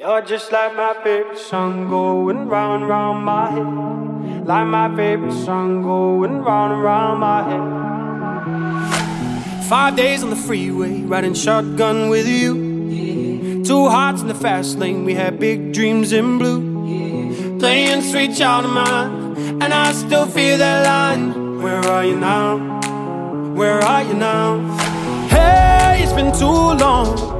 You're just like my favorite song going round and round my head. Like my favorite song going round and round my head. Five days on the freeway, riding shotgun with you. Two hearts in the fast lane, we had big dreams in blue. Playing sweet child of mine, and I still feel that line. Where are you now? Where are you now? Hey, it's been too long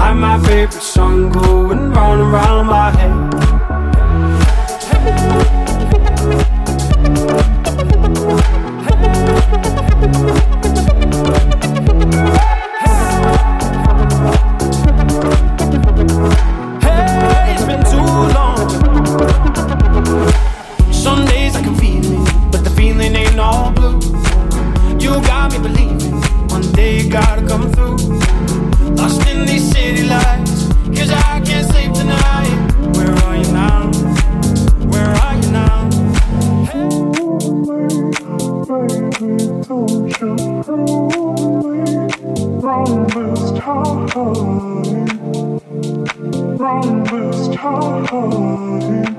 Like my favorite song going round and round my head. Run this town, run this.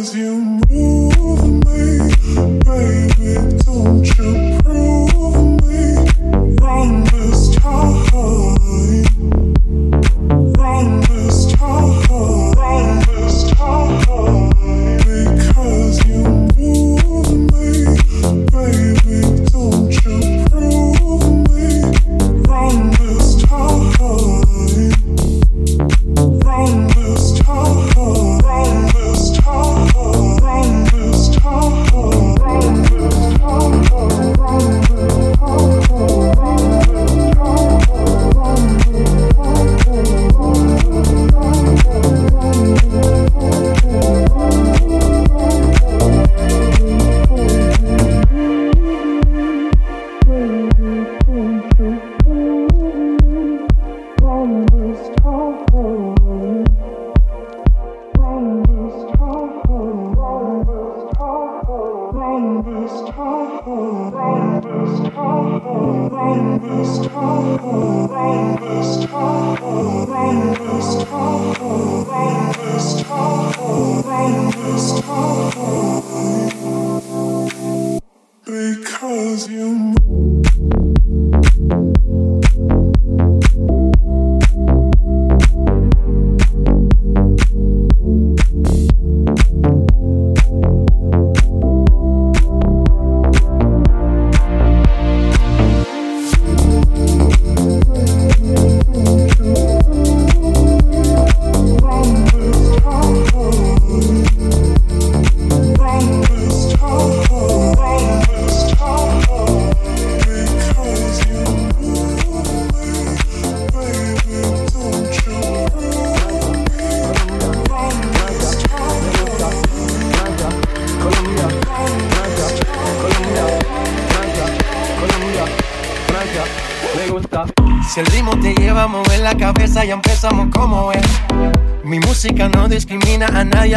Cause you move me, baby, don't you? own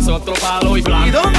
paramos, es otro palo y blanco. ¿Y dónde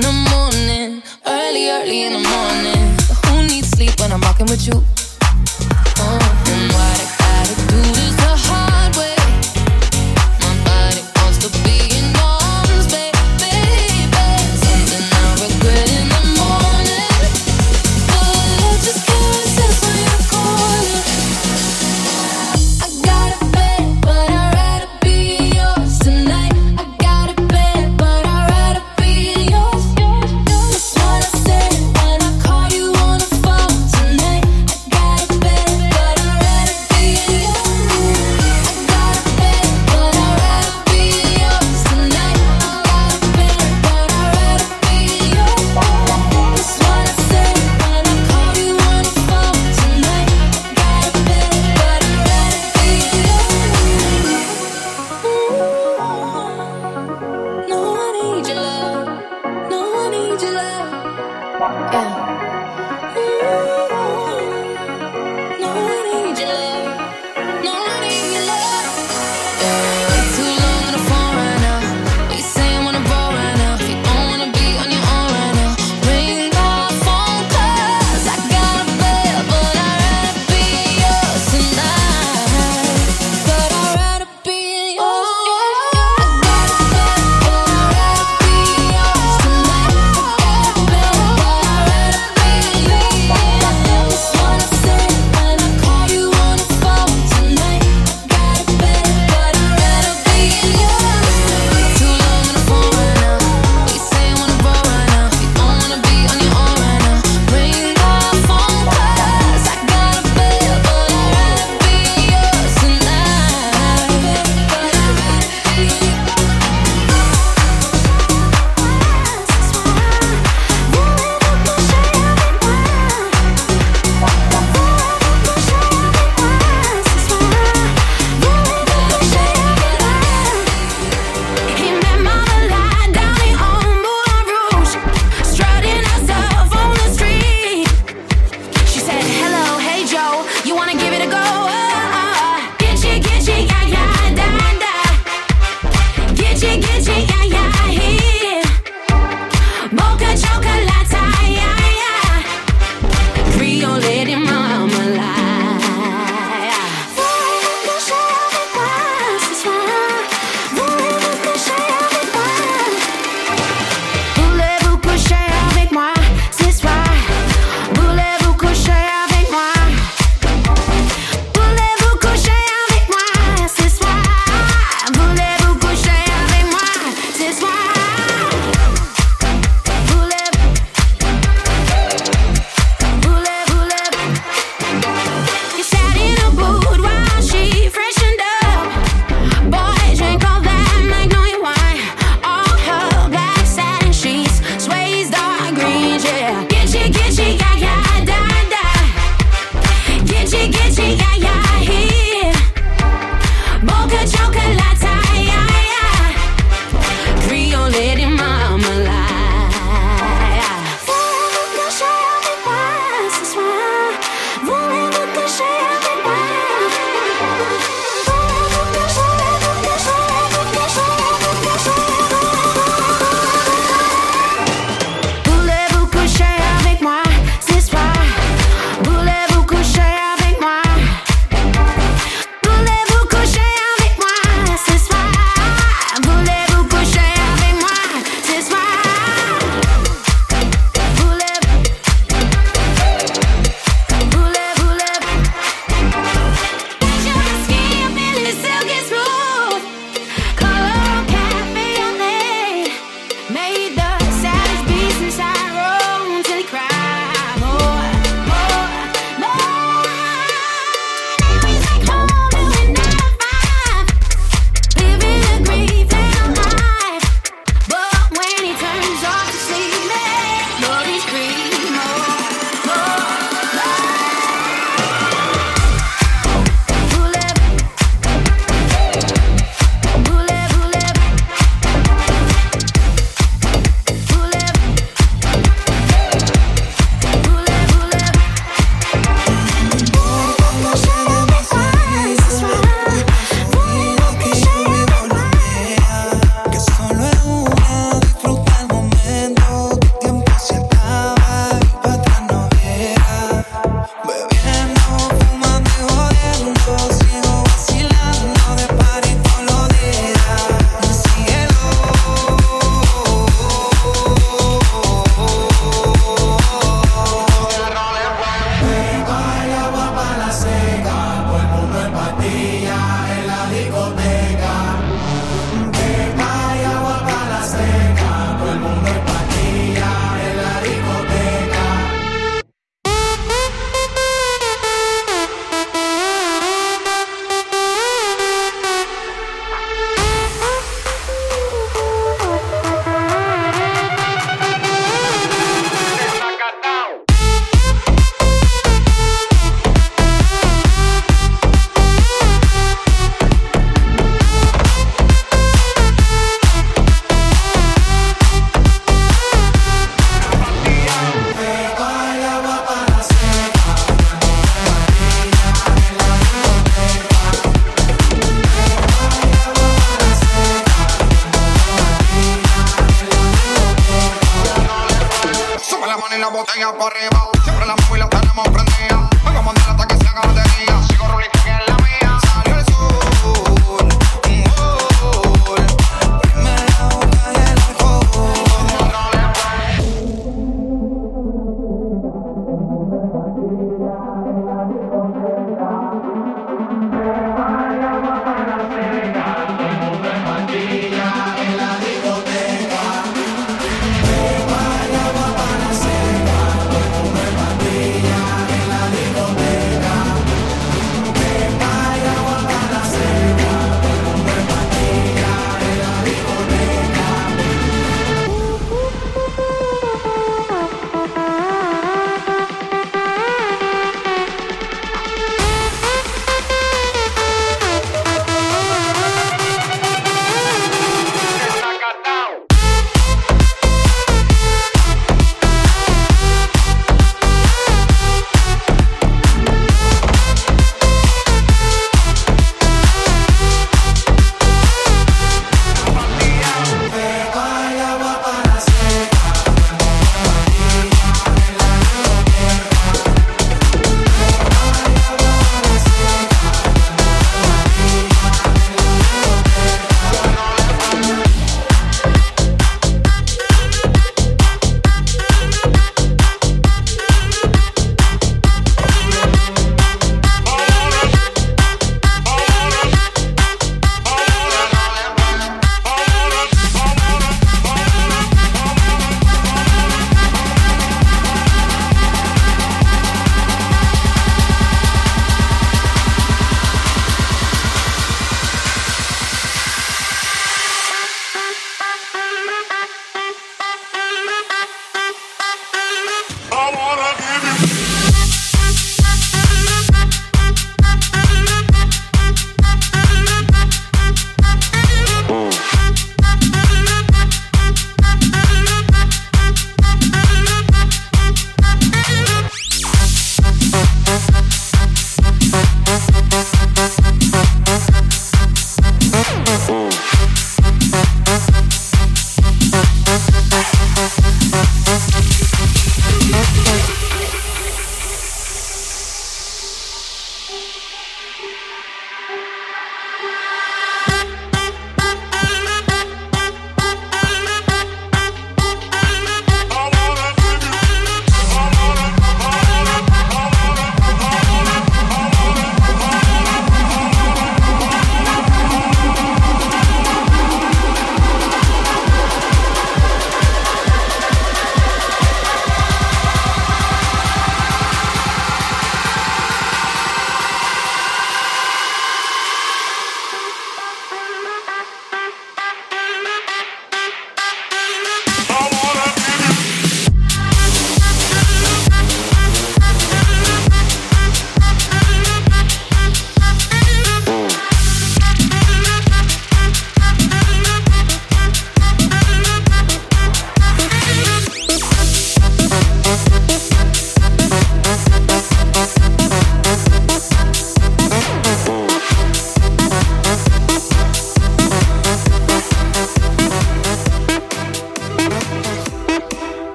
the morning, early, early in the morning. Who needs sleep when I'm rocking with you?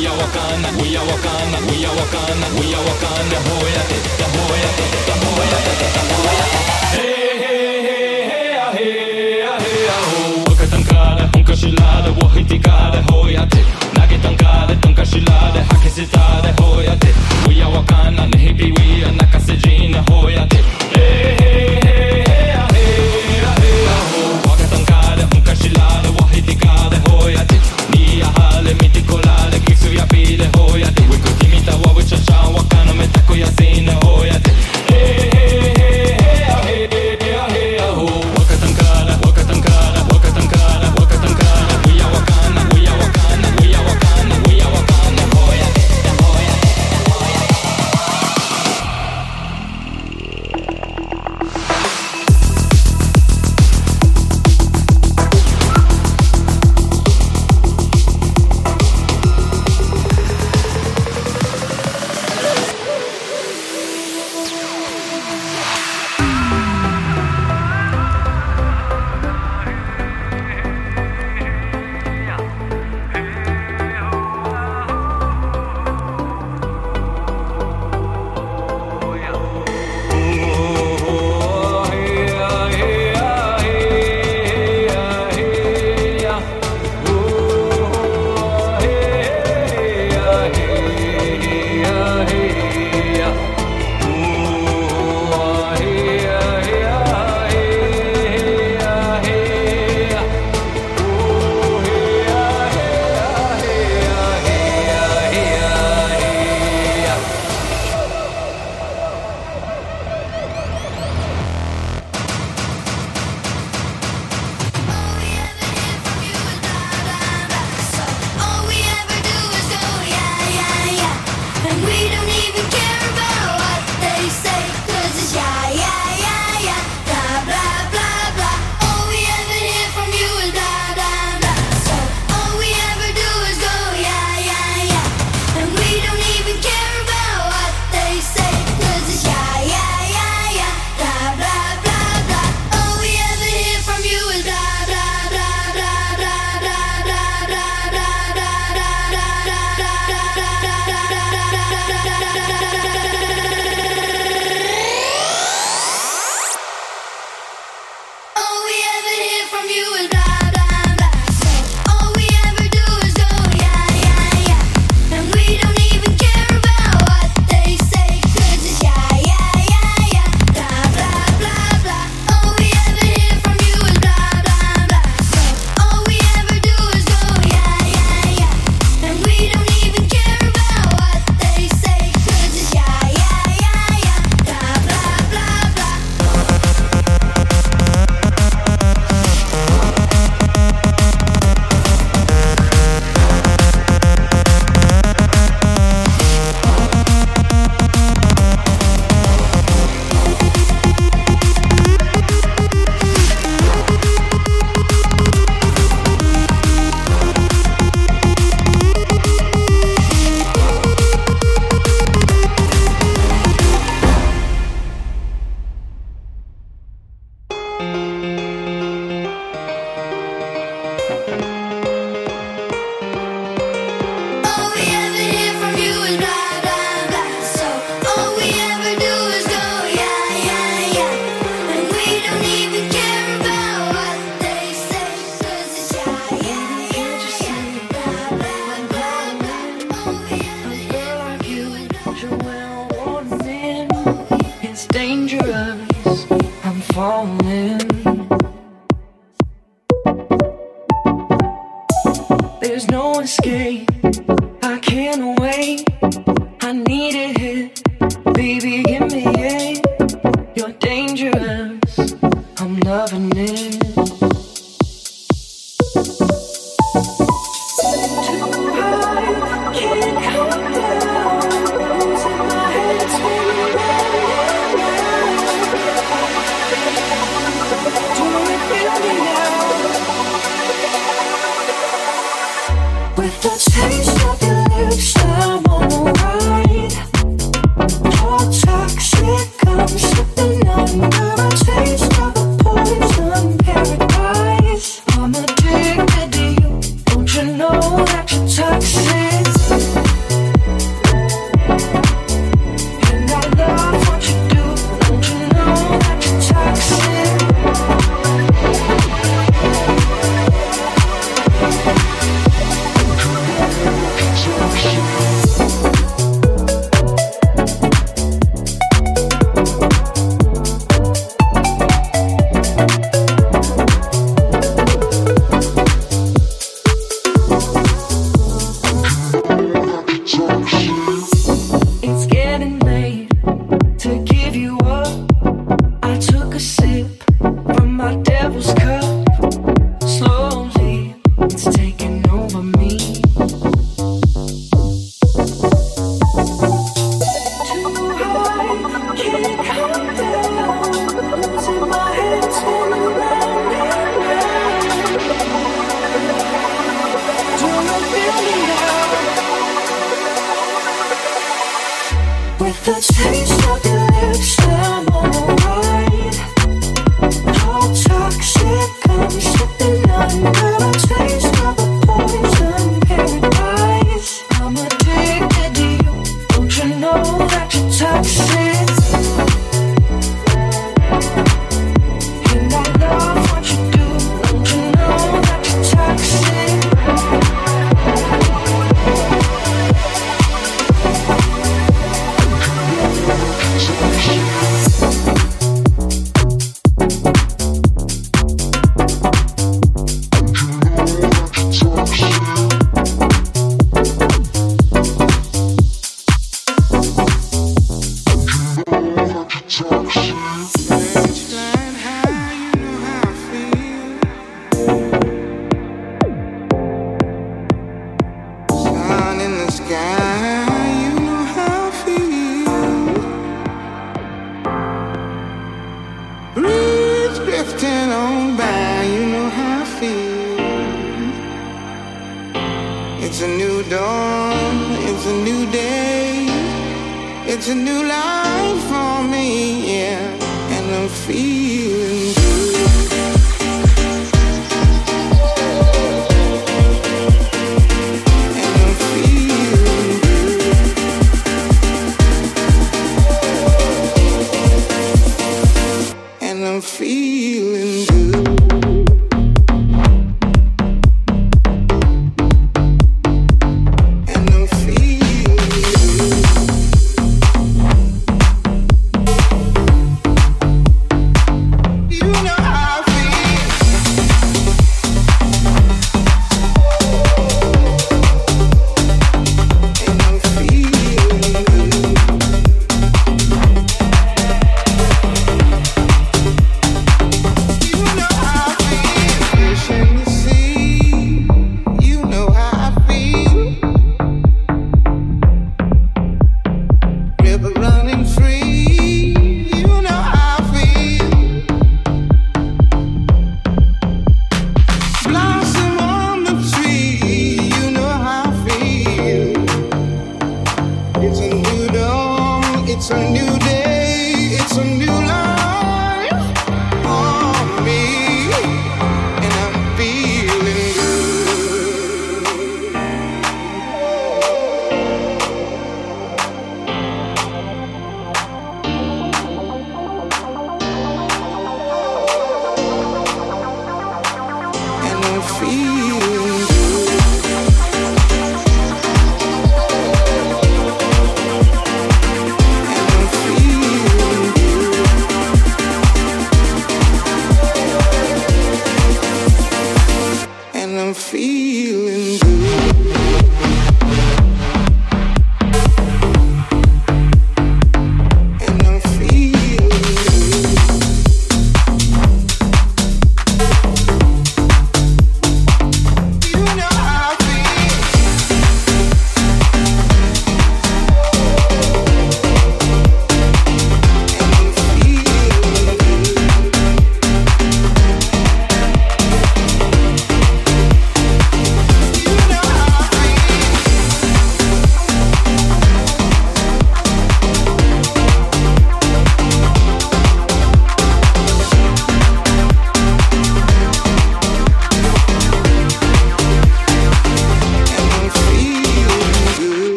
We are Wakanda, we are Wakanda, we are Wakanda, we are Wakanda. Tahoyate, Tahoyate, Tahoyate, Tahoyate. Hey, hey, hey, hey, ah, hey, ah, hey, ah, oh. Waka tankada, unka shilada, wahitikada, hoyate. Nage tankada, tunka shilada, hakizitada, hoyate. We are Wakanda, nehibiwia, nakasejina, hoyate.